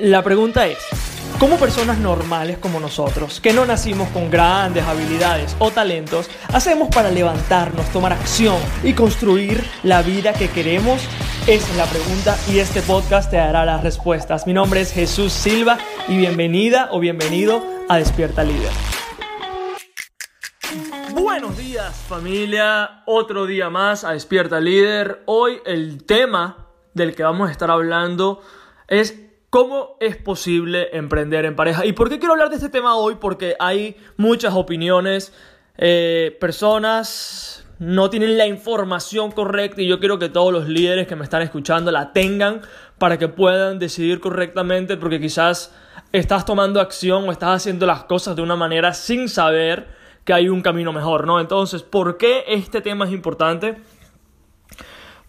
La pregunta es, ¿cómo personas normales como nosotros, que no nacimos con grandes habilidades o talentos, hacemos para levantarnos, tomar acción y construir la vida que queremos? Esa es la pregunta y este podcast te dará las respuestas. Mi nombre es Jesús Silva y bienvenida o bienvenido a Despierta Líder. Buenos días familia, otro día más a Despierta Líder. Hoy el tema del que vamos a estar hablando es ¿Cómo es posible emprender en pareja? ¿Y por qué quiero hablar de este tema hoy? Porque hay muchas opiniones, eh, personas no tienen la información correcta y yo quiero que todos los líderes que me están escuchando la tengan para que puedan decidir correctamente porque quizás estás tomando acción o estás haciendo las cosas de una manera sin saber que hay un camino mejor, ¿no? Entonces, ¿por qué este tema es importante?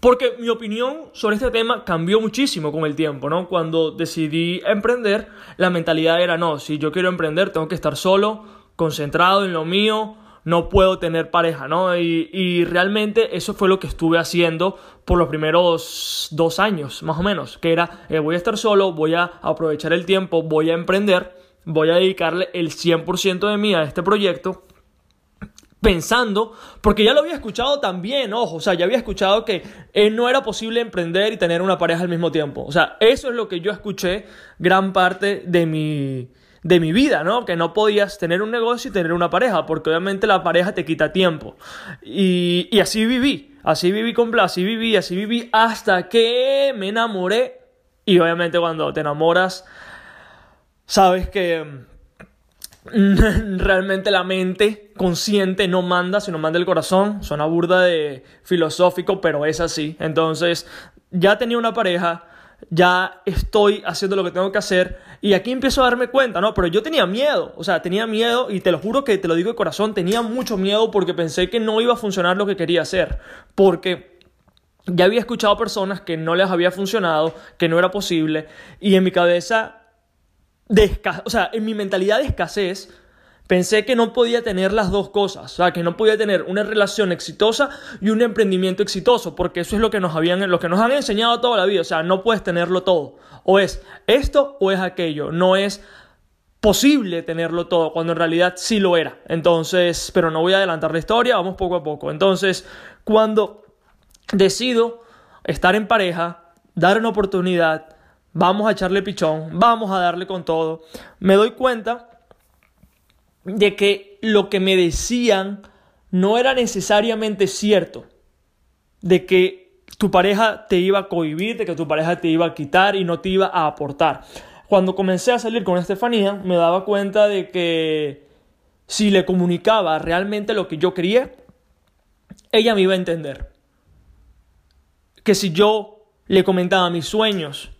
Porque mi opinión sobre este tema cambió muchísimo con el tiempo, ¿no? Cuando decidí emprender, la mentalidad era, no, si yo quiero emprender, tengo que estar solo, concentrado en lo mío, no puedo tener pareja, ¿no? Y, realmente eso fue lo que estuve haciendo por los primeros dos años, más o menos, que era, eh, voy a estar solo, voy a aprovechar el tiempo, voy a emprender, voy a dedicarle el 100% de mí a este proyecto pensando, porque ya lo había escuchado también, ojo, o sea, ya había escuchado que eh, no era posible emprender y tener una pareja al mismo tiempo. O sea, eso es lo que yo escuché gran parte de mi, de mi vida, ¿no? Que no podías tener un negocio y tener una pareja, porque obviamente la pareja te quita tiempo. Y, así viví, así viví con así viví, así viví hasta que me enamoré. Y obviamente cuando te enamoras, sabes que realmente la mente consciente no manda, sino manda el corazón. Suena burda de filosófico, pero es así. Entonces, ya tenía una pareja, ya estoy haciendo lo que tengo que hacer y aquí empiezo a darme cuenta, ¿no? Pero yo tenía miedo, o sea, tenía miedo y te lo juro que te lo digo de corazón, tenía mucho miedo porque pensé que no iba a funcionar lo que quería hacer, porque ya había escuchado personas que no les había funcionado, que no era posible y en mi cabeza de o sea, en mi mentalidad de escasez, pensé que no podía tener las dos cosas, o sea, que no podía tener una relación exitosa y un emprendimiento exitoso, porque eso es lo que nos habían, lo que nos han enseñado toda la vida, o sea, no puedes tenerlo todo, o es esto o es aquello, no es posible tenerlo todo, cuando en realidad sí lo era. Entonces, pero no voy a adelantar la historia, vamos poco a poco. Entonces, cuando decido estar en pareja, dar una oportunidad, vamos a echarle pichón, vamos a darle con todo, me doy cuenta de que lo que me decían no era necesariamente cierto, de que tu pareja te iba a cohibir, de que tu pareja te iba a quitar y no te iba a aportar. Cuando comencé a salir con Estefanía, me daba cuenta de que si le comunicaba realmente lo que yo quería, ella me iba a entender. Que si yo le comentaba mis sueños,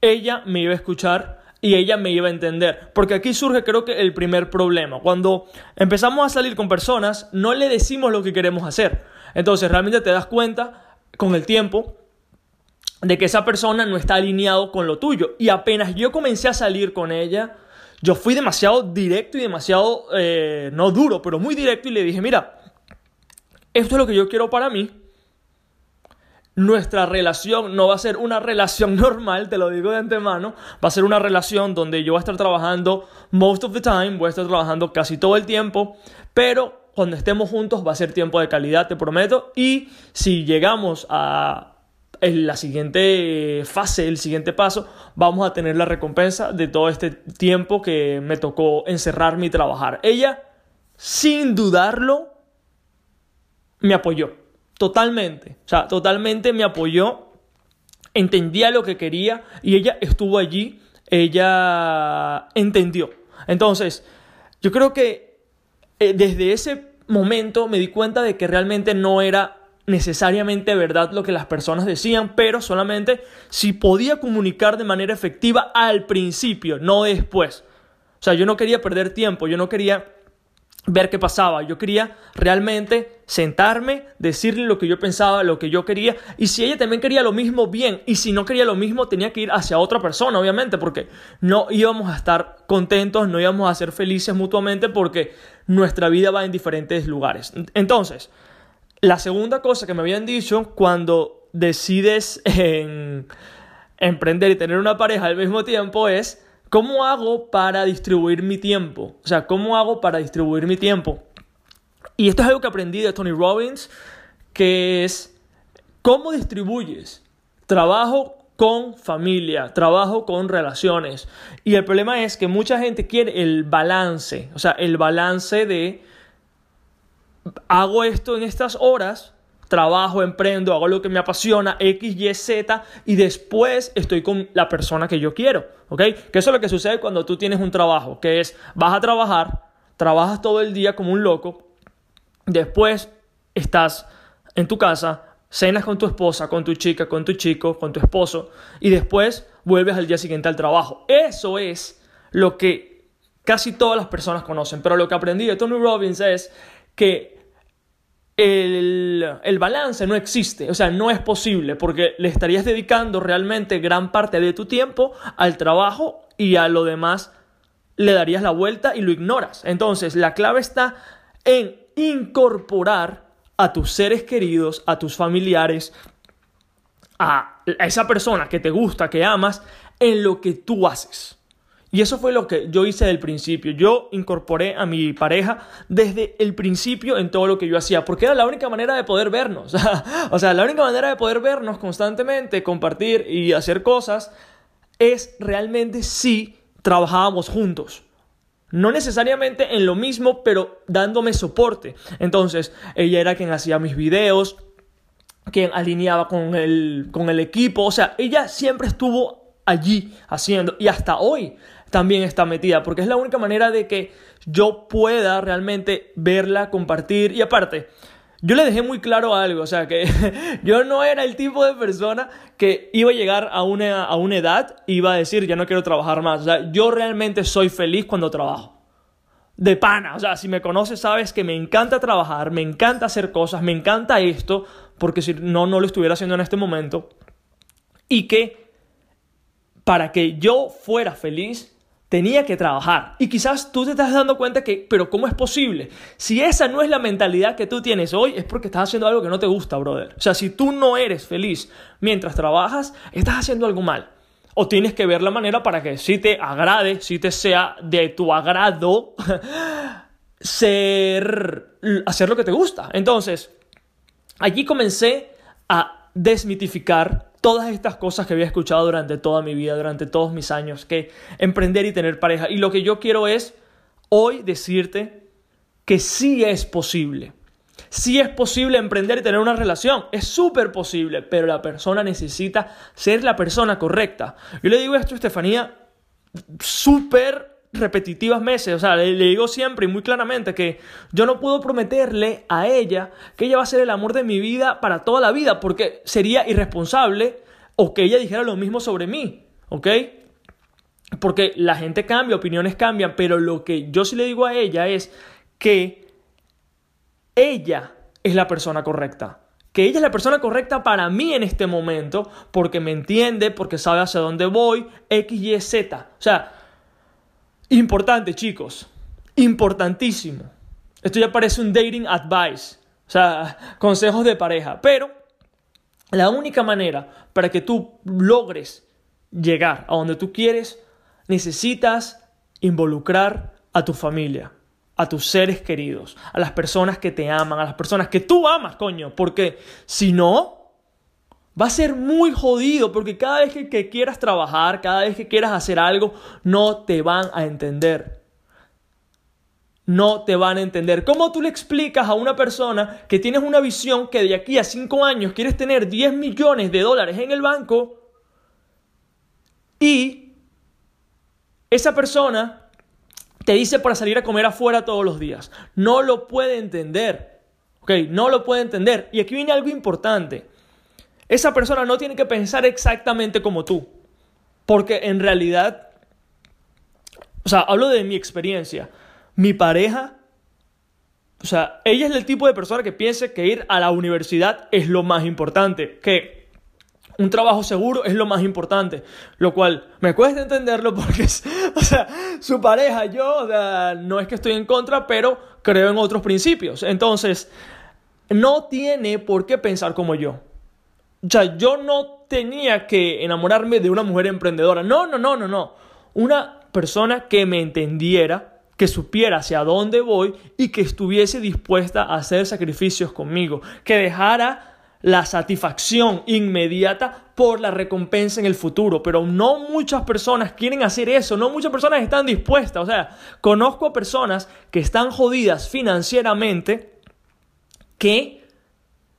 ella me iba a escuchar y ella me iba a entender. Porque aquí surge creo que el primer problema. Cuando empezamos a salir con personas, no le decimos lo que queremos hacer. Entonces realmente te das cuenta con el tiempo de que esa persona no está alineado con lo tuyo. Y apenas yo comencé a salir con ella, yo fui demasiado directo y demasiado, eh, no duro, pero muy directo y le dije, mira, esto es lo que yo quiero para mí nuestra relación no va a ser una relación normal, te lo digo de antemano, va a ser una relación donde yo voy a estar trabajando most of the time, voy a estar trabajando casi todo el tiempo, pero cuando estemos juntos va a ser tiempo de calidad, te prometo, y si llegamos a la siguiente fase, el siguiente paso, vamos a tener la recompensa de todo este tiempo que me tocó encerrarme y trabajar. Ella, sin dudarlo, me apoyó Totalmente. O sea, totalmente me apoyó, entendía lo que quería y ella estuvo allí, ella entendió. Entonces, yo creo que eh, desde ese momento me di cuenta de que realmente no era necesariamente verdad lo que las personas decían, pero solamente si podía comunicar de manera efectiva al principio, no después. O sea, yo no quería perder tiempo, yo no quería ver qué pasaba. Yo quería realmente sentarme, decirle lo que yo pensaba, lo que yo quería. Y si ella también quería lo mismo, bien. Y si no quería lo mismo, tenía que ir hacia otra persona, obviamente, porque no íbamos a estar contentos, no íbamos a ser felices mutuamente porque nuestra vida va en diferentes lugares. Entonces, la segunda cosa que me habían dicho cuando decides en emprender y tener una pareja al mismo tiempo es cómo hago para distribuir mi tiempo. O sea, cómo hago para distribuir mi tiempo. Y esto es algo que aprendí de Tony Robbins, que es cómo distribuyes trabajo con familia, trabajo con relaciones. Y el problema es que mucha gente quiere el balance, o sea, el balance de hago esto en estas horas, trabajo, emprendo, hago lo que me apasiona, X, Y, Z, y después estoy con la persona que yo quiero, ¿ok? Que eso es lo que sucede cuando tú tienes un trabajo, que es, vas a trabajar, trabajas todo el día como un loco, después estás en tu casa, cenas con tu esposa, con tu chica, con tu chico, con tu esposo, y después vuelves al día siguiente al trabajo. Eso es lo que casi todas las personas conocen, pero lo que aprendí de Tony Robbins es que el, balance no existe, o sea, no es posible porque le estarías dedicando realmente gran parte de tu tiempo al trabajo y a lo demás le darías la vuelta y lo ignoras. Entonces, la clave está en incorporar a tus seres queridos, a tus familiares, a esa persona que te gusta, que amas, en lo que tú haces. Y eso fue lo que yo hice del principio. Yo incorporé a mi pareja desde el principio en todo lo que yo hacía, porque era la única manera de poder vernos. o sea, la única manera de poder vernos constantemente, compartir y hacer cosas, es realmente si trabajábamos juntos. No necesariamente en lo mismo, pero dándome soporte. Entonces, ella era quien hacía mis videos, quien alineaba con el, con el equipo. O sea, ella siempre estuvo allí haciendo y hasta hoy también está metida, porque es la única manera de que yo pueda realmente verla, compartir y aparte, yo le dejé muy claro algo, o sea, que yo no era el tipo de persona que iba a llegar a una, a una edad y iba a decir, ya no quiero trabajar más, o sea, yo realmente soy feliz cuando trabajo. De pana, o sea, si me conoces sabes que me encanta trabajar, me encanta hacer cosas, me encanta esto, porque si no, no lo estuviera haciendo en este momento. Y que para que yo fuera feliz, tenía que trabajar. Y quizás tú te estás dando cuenta que, pero ¿cómo es posible? Si esa no es la mentalidad que tú tienes hoy, es porque estás haciendo algo que no te gusta, brother. O sea, si tú no eres feliz mientras trabajas, estás haciendo algo mal. O tienes que ver la manera para que si te agrade, si te sea de tu agrado, ser, hacer lo que te gusta. Entonces, allí comencé a desmitificar todas estas cosas que había escuchado durante toda mi vida, durante todos mis años, que emprender y tener pareja. Y lo que yo quiero es hoy decirte que sí es posible. Sí es posible emprender y tener una relación, es súper posible, pero la persona necesita ser la persona correcta. Yo le digo esto a Estefanía súper repetitivas meses, o sea, le, digo siempre y muy claramente que yo no puedo prometerle a ella que ella va a ser el amor de mi vida para toda la vida, porque sería irresponsable o que ella dijera lo mismo sobre mí, ¿ok? Porque la gente cambia, opiniones cambian, pero lo que yo sí le digo a ella es que ella es la persona correcta. Que ella es la persona correcta para mí en este momento, porque me entiende, porque sabe hacia dónde voy, X, Y, Z. O sea, Importante, chicos. Importantísimo. Esto ya parece un dating advice. O sea, consejos de pareja. Pero la única manera para que tú logres llegar a donde tú quieres, necesitas involucrar a tu familia, a tus seres queridos, a las personas que te aman, a las personas que tú amas, coño. Porque si no, va a ser muy jodido porque cada vez que, quieras trabajar, cada vez que quieras hacer algo, no te van a entender. No te van a entender. ¿Cómo tú le explicas a una persona que tienes una visión que de aquí a 5 años quieres tener 10 millones de dólares en el banco y esa persona te dice para salir a comer afuera todos los días? No lo puede entender. ¿Ok? No lo puede entender. Y aquí viene algo importante. Esa persona no tiene que pensar exactamente como tú. Porque en realidad, o sea, hablo de mi experiencia. Mi pareja, o sea, ella es el tipo de persona que piensa que ir a la universidad es lo más importante. Que un trabajo seguro es lo más importante. Lo cual me cuesta entenderlo porque, o sea, su pareja, yo, o sea, no es que estoy en contra, pero creo en otros principios. Entonces, no tiene por qué pensar como yo. O sea, yo no tenía que enamorarme de una mujer emprendedora. No, no, no, no, no. Una persona que me entendiera, que supiera hacia dónde voy y que estuviese dispuesta a hacer sacrificios conmigo, que dejara la satisfacción inmediata por la recompensa en el futuro. Pero no muchas personas quieren hacer eso, no muchas personas están dispuestas. O sea, conozco a personas que están jodidas financieramente que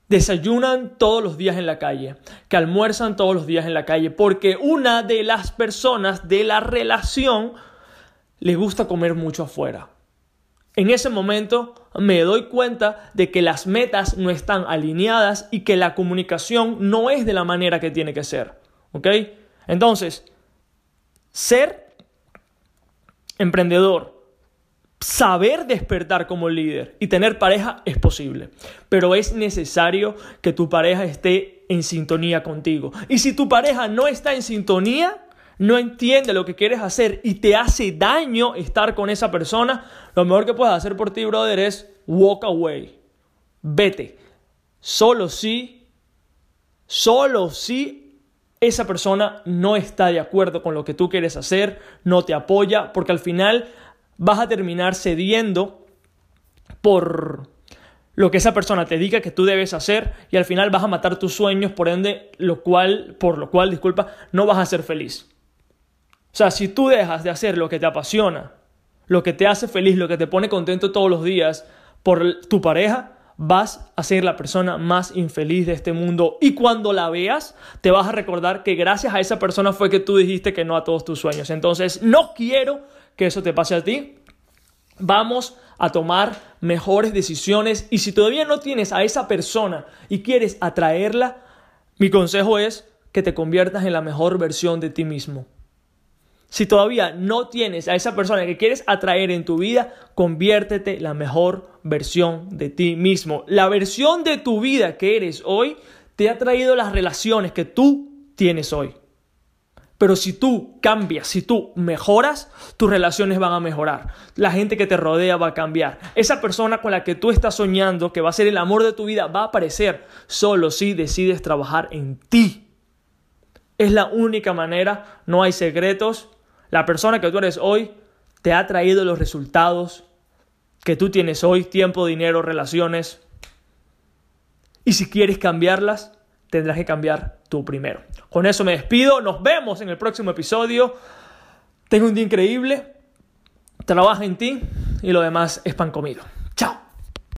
desayunan todos los días en la calle, que almuerzan todos los días en la calle, porque una de las personas de la relación le gusta comer mucho afuera. En ese momento me doy cuenta de que las metas no están alineadas y que la comunicación no es de la manera que tiene que ser. ¿Ok? Entonces, ser emprendedor, saber despertar como líder y tener pareja es posible, pero es necesario que tu pareja esté en sintonía contigo. Y si tu pareja no está en sintonía, no entiende lo que quieres hacer y te hace daño estar con esa persona, lo mejor que puedes hacer por ti, brother, es walk away. Vete. Solo si, solo si esa persona no está de acuerdo con lo que tú quieres hacer, no te apoya, porque al final vas a terminar cediendo por lo que esa persona te diga que tú debes hacer y al final vas a matar tus sueños, por ende, lo cual, por lo cual, disculpa, no vas a ser feliz. O sea, si tú dejas de hacer lo que te apasiona, lo que te hace feliz, lo que te pone contento todos los días por tu pareja, vas a ser la persona más infeliz de este mundo. Y cuando la veas, te vas a recordar que gracias a esa persona fue que tú dijiste que no a todos tus sueños. Entonces, no quiero que eso te pase a ti. Vamos a tomar mejores decisiones y si todavía no tienes a esa persona y quieres atraerla, mi consejo es que te conviertas en la mejor versión de ti mismo. Si todavía no tienes a esa persona que quieres atraer en tu vida, conviértete la mejor versión de ti mismo. La versión de tu vida que eres hoy te ha traído las relaciones que tú tienes hoy. Pero si tú cambias, si tú mejoras, tus relaciones van a mejorar. La gente que te rodea va a cambiar. Esa persona con la que tú estás soñando, que va a ser el amor de tu vida, va a aparecer solo si decides trabajar en ti. Es la única manera, no hay secretos, la persona que tú eres hoy te ha traído los resultados que tú tienes hoy, tiempo, dinero, relaciones. Y si quieres cambiarlas, tendrás que cambiar tú primero. Con eso me despido, nos vemos en el próximo episodio. Tengo un día increíble, trabaja en ti y lo demás es pan comido.